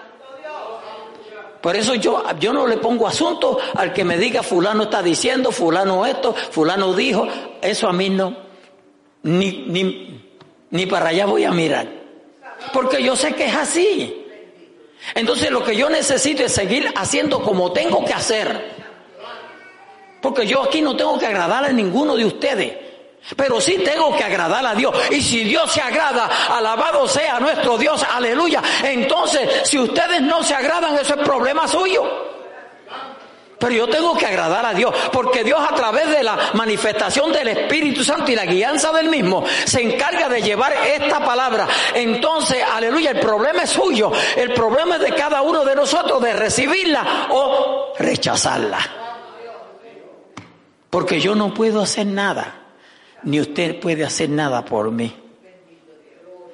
Por eso yo, yo no le pongo asunto al que me diga fulano está diciendo, fulano esto, fulano dijo. Eso a mí no. Ni, ni, ni para allá voy a mirar. Porque yo sé que es así. Entonces lo que yo necesito es seguir haciendo como tengo que hacer. Porque yo aquí no tengo que agradar a ninguno de ustedes. Pero sí tengo que agradar a Dios. Y si Dios se agrada, alabado sea nuestro Dios, aleluya. Entonces, si ustedes no se agradan, eso es problema suyo. Pero yo tengo que agradar a Dios, porque Dios a través de la manifestación del Espíritu Santo y la guianza del mismo se encarga de llevar esta palabra. Entonces, aleluya, el problema es suyo, el problema es de cada uno de nosotros de recibirla o rechazarla. Porque yo no puedo hacer nada ni usted puede hacer nada por mí.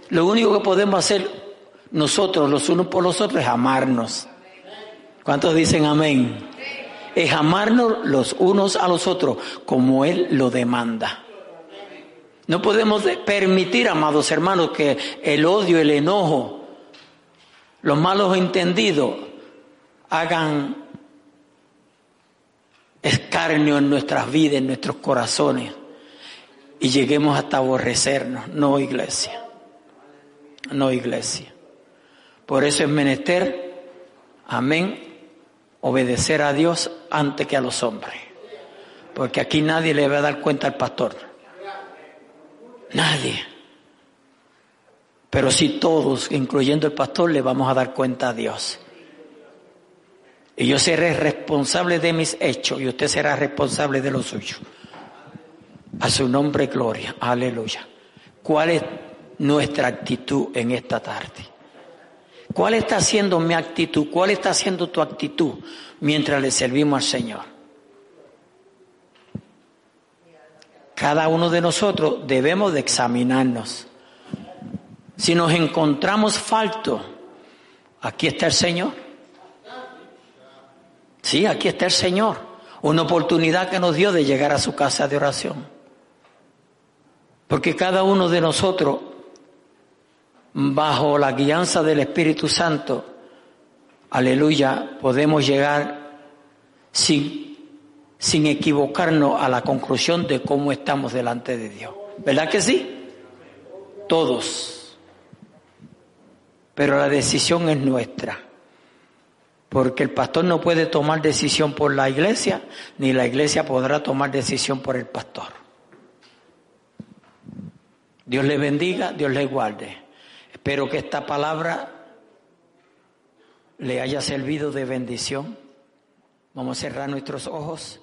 Lo único que podemos hacer nosotros, los unos por los otros, es amarnos. ¿Cuántos dicen amén? Es amarnos los unos a los otros como Él lo demanda. No podemos permitir, amados hermanos, que el odio, el enojo, los malos entendidos hagan escarnio en nuestras vidas, en nuestros corazones y lleguemos hasta aborrecernos. No, iglesia. No, iglesia. Por eso es menester, amén, obedecer a Dios antes que a los hombres. Porque aquí nadie le va a dar cuenta al pastor. Nadie. Pero si todos, incluyendo el pastor, le vamos a dar cuenta a Dios. Y yo seré responsable de mis hechos y usted será responsable de los suyos. A su nombre, gloria. Aleluya. ¿Cuál es nuestra actitud en esta tarde? ¿Cuál está siendo mi actitud? ¿Cuál está siendo tu actitud mientras le servimos al Señor? Cada uno de nosotros debemos de examinarnos. Si nos encontramos falto, aquí está el Señor. Sí, aquí está el Señor. Una oportunidad que nos dio de llegar a su casa de oración. Porque cada uno de nosotros, bajo la guianza del Espíritu Santo, aleluya, podemos llegar sin, sin equivocarnos a la conclusión de cómo estamos delante de Dios. ¿Verdad que sí? Todos. Pero la decisión es nuestra. Porque el pastor no puede tomar decisión por la iglesia, ni la iglesia podrá tomar decisión por el pastor. Dios le bendiga, Dios le guarde. Espero que esta palabra le haya servido de bendición. Vamos a cerrar nuestros ojos.